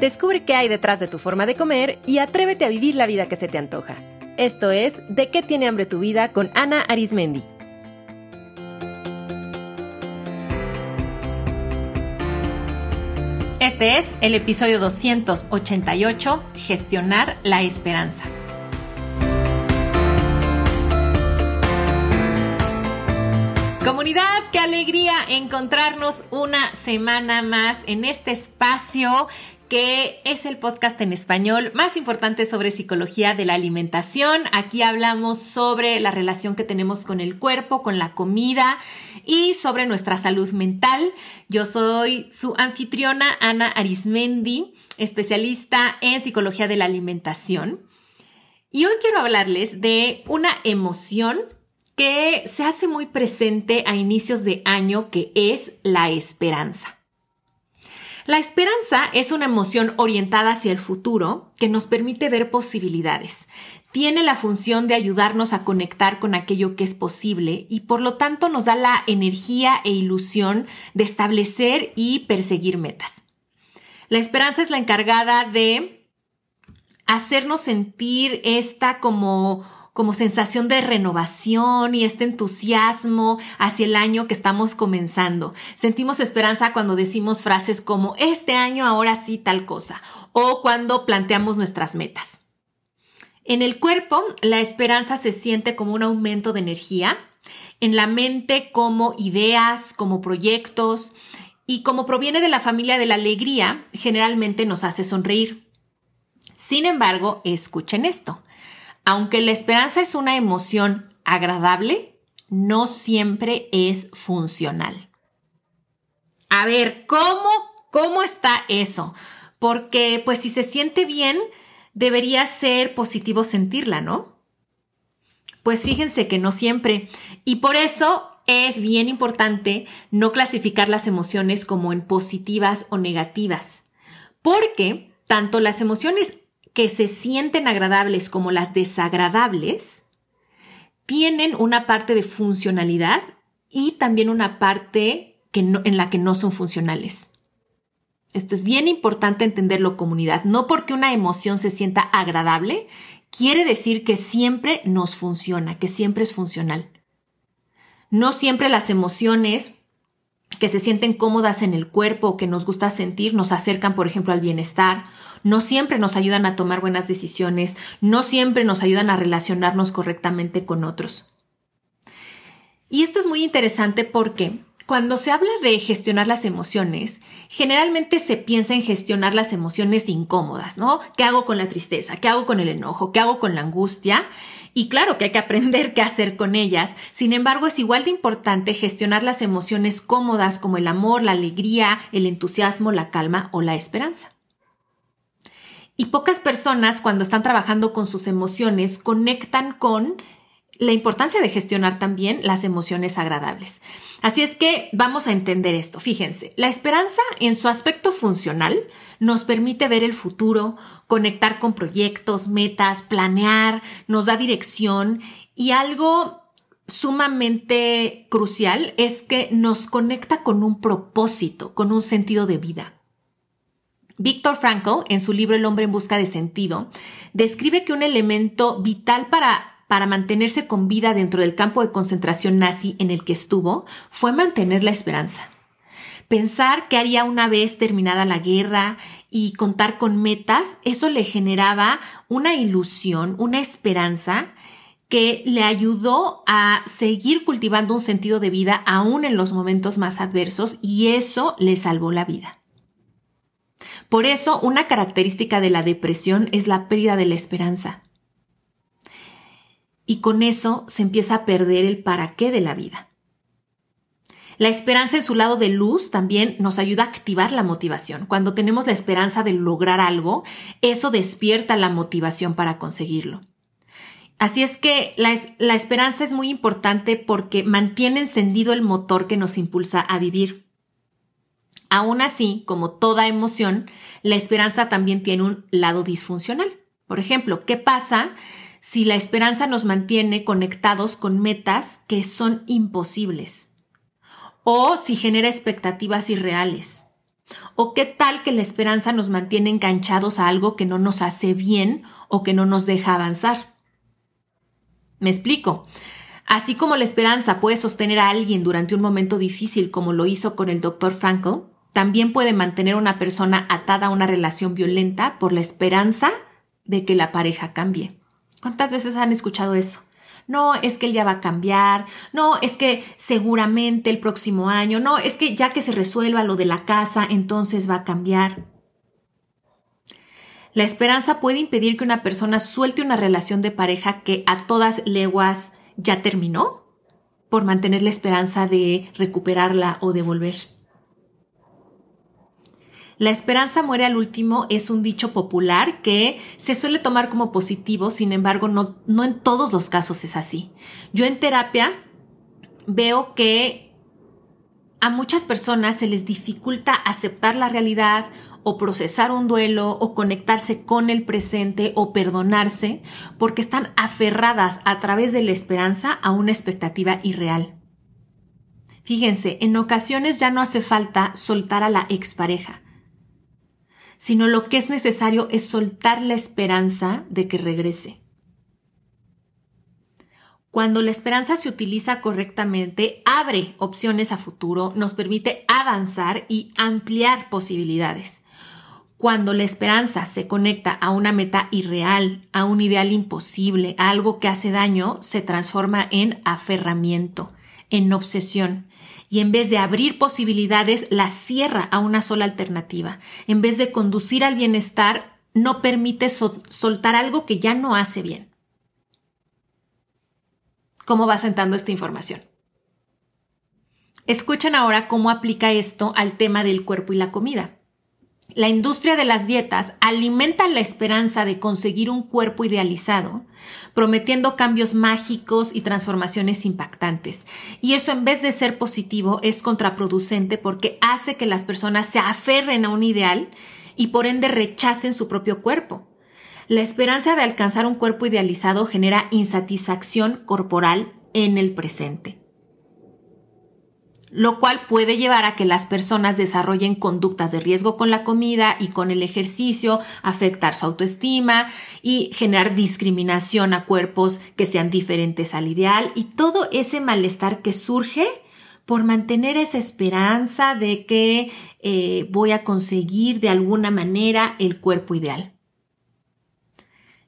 Descubre qué hay detrás de tu forma de comer y atrévete a vivir la vida que se te antoja. Esto es De qué tiene hambre tu vida con Ana Arismendi. Este es el episodio 288, Gestionar la Esperanza. Comunidad, qué alegría encontrarnos una semana más en este espacio que es el podcast en español más importante sobre psicología de la alimentación. Aquí hablamos sobre la relación que tenemos con el cuerpo, con la comida y sobre nuestra salud mental. Yo soy su anfitriona Ana Arismendi, especialista en psicología de la alimentación. Y hoy quiero hablarles de una emoción que se hace muy presente a inicios de año, que es la esperanza. La esperanza es una emoción orientada hacia el futuro que nos permite ver posibilidades. Tiene la función de ayudarnos a conectar con aquello que es posible y por lo tanto nos da la energía e ilusión de establecer y perseguir metas. La esperanza es la encargada de hacernos sentir esta como como sensación de renovación y este entusiasmo hacia el año que estamos comenzando. Sentimos esperanza cuando decimos frases como este año ahora sí tal cosa o cuando planteamos nuestras metas. En el cuerpo, la esperanza se siente como un aumento de energía, en la mente como ideas, como proyectos, y como proviene de la familia de la alegría, generalmente nos hace sonreír. Sin embargo, escuchen esto. Aunque la esperanza es una emoción agradable, no siempre es funcional. A ver, ¿cómo, cómo está eso? Porque pues si se siente bien, debería ser positivo sentirla, ¿no? Pues fíjense que no siempre. Y por eso es bien importante no clasificar las emociones como en positivas o negativas. Porque tanto las emociones que se sienten agradables como las desagradables tienen una parte de funcionalidad y también una parte que en la que no son funcionales. Esto es bien importante entenderlo comunidad. No porque una emoción se sienta agradable, quiere decir que siempre nos funciona, que siempre es funcional. No siempre las emociones que se sienten cómodas en el cuerpo que nos gusta sentir nos acercan, por ejemplo, al bienestar no siempre nos ayudan a tomar buenas decisiones, no siempre nos ayudan a relacionarnos correctamente con otros. Y esto es muy interesante porque cuando se habla de gestionar las emociones, generalmente se piensa en gestionar las emociones incómodas, ¿no? ¿Qué hago con la tristeza? ¿Qué hago con el enojo? ¿Qué hago con la angustia? Y claro que hay que aprender qué hacer con ellas. Sin embargo, es igual de importante gestionar las emociones cómodas como el amor, la alegría, el entusiasmo, la calma o la esperanza. Y pocas personas cuando están trabajando con sus emociones conectan con la importancia de gestionar también las emociones agradables. Así es que vamos a entender esto. Fíjense, la esperanza en su aspecto funcional nos permite ver el futuro, conectar con proyectos, metas, planear, nos da dirección y algo sumamente crucial es que nos conecta con un propósito, con un sentido de vida. Víctor Frankl, en su libro El hombre en busca de sentido, describe que un elemento vital para, para mantenerse con vida dentro del campo de concentración nazi en el que estuvo fue mantener la esperanza. Pensar que haría una vez terminada la guerra y contar con metas, eso le generaba una ilusión, una esperanza que le ayudó a seguir cultivando un sentido de vida aún en los momentos más adversos y eso le salvó la vida. Por eso, una característica de la depresión es la pérdida de la esperanza. Y con eso se empieza a perder el para qué de la vida. La esperanza en su lado de luz también nos ayuda a activar la motivación. Cuando tenemos la esperanza de lograr algo, eso despierta la motivación para conseguirlo. Así es que la, esperanza es muy importante porque mantiene encendido el motor que nos impulsa a vivir. Aún así, como toda emoción, la esperanza también tiene un lado disfuncional. Por ejemplo, ¿qué pasa si la esperanza nos mantiene conectados con metas que son imposibles? O si genera expectativas irreales. ¿O qué tal que la esperanza nos mantiene enganchados a algo que no nos hace bien o que no nos deja avanzar? Me explico. Así como la esperanza puede sostener a alguien durante un momento difícil como lo hizo con el Dr. Frankl, también puede mantener a una persona atada a una relación violenta por la esperanza de que la pareja cambie. ¿Cuántas veces han escuchado eso? No, es que él ya va a cambiar, no, es que seguramente el próximo año, no, es que ya que se resuelva lo de la casa, entonces va a cambiar. La esperanza puede impedir que una persona suelte una relación de pareja que a todas leguas ya terminó por mantener la esperanza de recuperarla o de volver. La esperanza muere al último es un dicho popular que se suele tomar como positivo, sin embargo, no, en todos los casos es así. Yo en terapia veo que a muchas personas se les dificulta aceptar la realidad o procesar un duelo o conectarse con el presente o perdonarse porque están aferradas a través de la esperanza a una expectativa irreal. Fíjense, en ocasiones ya no hace falta soltar a la expareja sino lo que es necesario es soltar la esperanza de que regrese. Cuando la esperanza se utiliza correctamente, abre opciones a futuro, nos permite avanzar y ampliar posibilidades. Cuando la esperanza se conecta a una meta irreal, a un ideal imposible, a algo que hace daño, se transforma en aferramiento, en obsesión, y en vez de abrir posibilidades, la cierra a una sola alternativa. En vez de conducir al bienestar, no permite soltar algo que ya no hace bien. ¿Cómo va sentando esta información? Escuchen ahora cómo aplica esto al tema del cuerpo y la comida. La industria de las dietas alimenta la esperanza de conseguir un cuerpo idealizado, prometiendo cambios mágicos y transformaciones impactantes. Y eso en vez de ser positivo es contraproducente porque hace que las personas se aferren a un ideal y por ende rechacen su propio cuerpo. La esperanza de alcanzar un cuerpo idealizado genera insatisfacción corporal en el presente lo cual puede llevar a que las personas desarrollen conductas de riesgo con la comida y con el ejercicio, afectar su autoestima y generar discriminación a cuerpos que sean diferentes al ideal y todo ese malestar que surge por mantener esa esperanza de que eh, voy a conseguir de alguna manera el cuerpo ideal.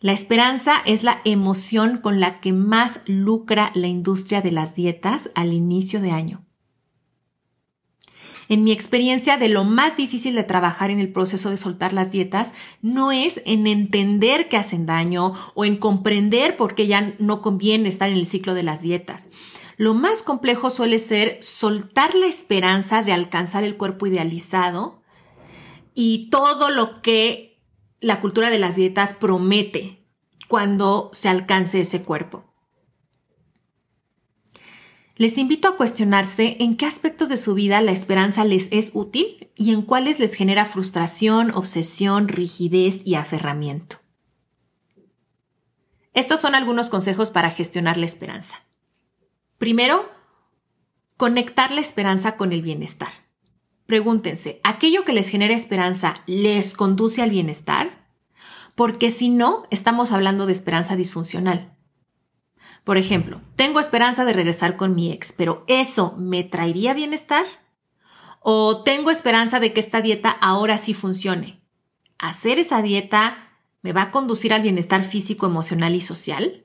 La esperanza es la emoción con la que más lucra la industria de las dietas al inicio de año. En mi experiencia, de lo más difícil de trabajar en el proceso de soltar las dietas no es en entender que hacen daño o en comprender por qué ya no conviene estar en el ciclo de las dietas. Lo más complejo suele ser soltar la esperanza de alcanzar el cuerpo idealizado y todo lo que la cultura de las dietas promete cuando se alcance ese cuerpo. Les invito a cuestionarse en qué aspectos de su vida la esperanza les es útil y en cuáles les genera frustración, obsesión, rigidez y aferramiento. Estos son algunos consejos para gestionar la esperanza. Primero, conectar la esperanza con el bienestar. Pregúntense, ¿aquello que les genera esperanza les conduce al bienestar? Porque si no, estamos hablando de esperanza disfuncional. Por ejemplo, tengo esperanza de regresar con mi ex, pero ¿eso me traería bienestar? ¿O tengo esperanza de que esta dieta ahora sí funcione? ¿Hacer esa dieta me va a conducir al bienestar físico, emocional y social?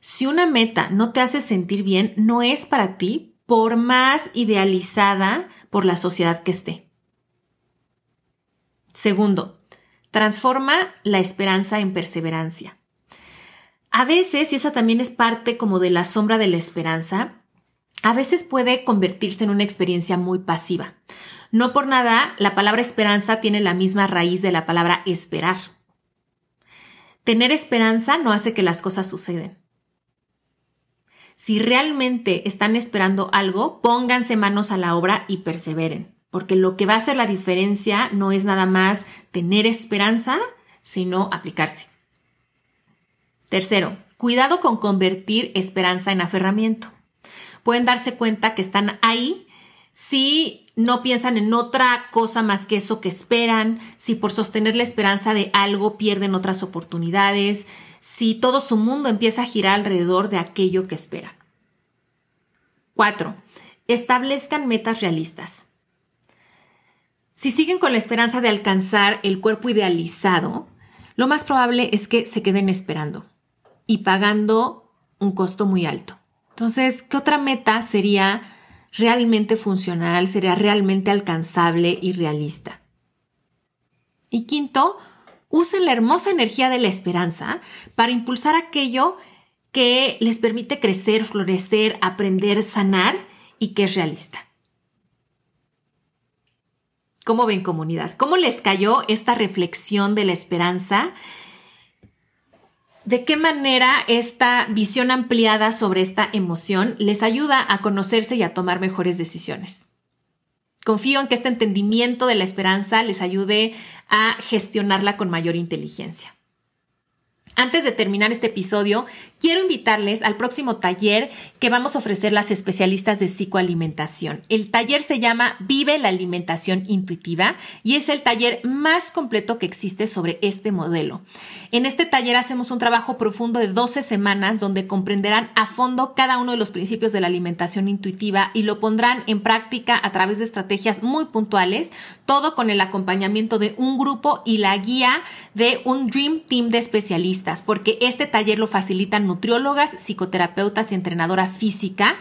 Si una meta no te hace sentir bien, no es para ti, por más idealizada por la sociedad que esté. Segundo, transforma la esperanza en perseverancia. A veces, y esa también es parte como de la sombra de la esperanza, a veces puede convertirse en una experiencia muy pasiva. No por nada, la palabra esperanza tiene la misma raíz de la palabra esperar. Tener esperanza no hace que las cosas suceden. Si realmente están esperando algo, pónganse manos a la obra y perseveren, porque lo que va a hacer la diferencia no es nada más tener esperanza, sino aplicarse. Tercero, cuidado con convertir esperanza en aferramiento. Pueden darse cuenta que están ahí si no piensan en otra cosa más que eso que esperan, si por sostener la esperanza de algo pierden otras oportunidades, si todo su mundo empieza a girar alrededor de aquello que esperan. 4. Establezcan metas realistas. Si siguen con la esperanza de alcanzar el cuerpo idealizado, lo más probable es que se queden esperando y pagando un costo muy alto. Entonces, ¿qué otra meta sería realmente funcional, sería realmente alcanzable y realista? Y quinto, usen la hermosa energía de la esperanza para impulsar aquello que les permite crecer, florecer, aprender, sanar y que es realista. ¿Cómo ven comunidad? ¿Cómo les cayó esta reflexión de la esperanza? ¿De qué manera esta visión ampliada sobre esta emoción les ayuda a conocerse y a tomar mejores decisiones? Confío en que este entendimiento de la esperanza les ayude a gestionarla con mayor inteligencia. Antes de terminar este episodio, quiero invitarles al próximo taller que vamos a ofrecer las especialistas de psicoalimentación. El taller se llama Vive la alimentación intuitiva y es el taller más completo que existe sobre este modelo. En este taller hacemos un trabajo profundo de 12 semanas donde comprenderán a fondo cada uno de los principios de la alimentación intuitiva y lo pondrán en práctica a través de estrategias muy puntuales, todo con el acompañamiento de un grupo y la guía de un Dream Team de especialistas porque este taller lo facilitan nutriólogas, psicoterapeutas y entrenadora física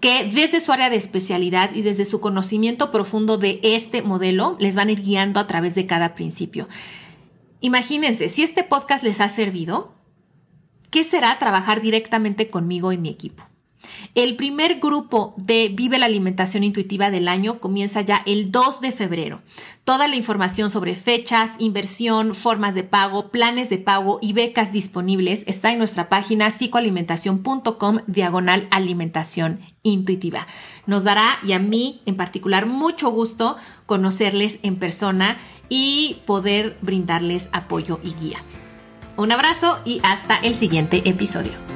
que desde su área de especialidad y desde su conocimiento profundo de este modelo les van a ir guiando a través de cada principio. Imagínense, si este podcast les ha servido, ¿qué será trabajar directamente conmigo y mi equipo? El primer grupo de Vive la Alimentación Intuitiva del año comienza ya el 2 de febrero. Toda la información sobre fechas, inversión, formas de pago, planes de pago y becas disponibles está en nuestra página psicoalimentación.com diagonal alimentación intuitiva. Nos dará y a mí en particular mucho gusto conocerles en persona y poder brindarles apoyo y guía. Un abrazo y hasta el siguiente episodio.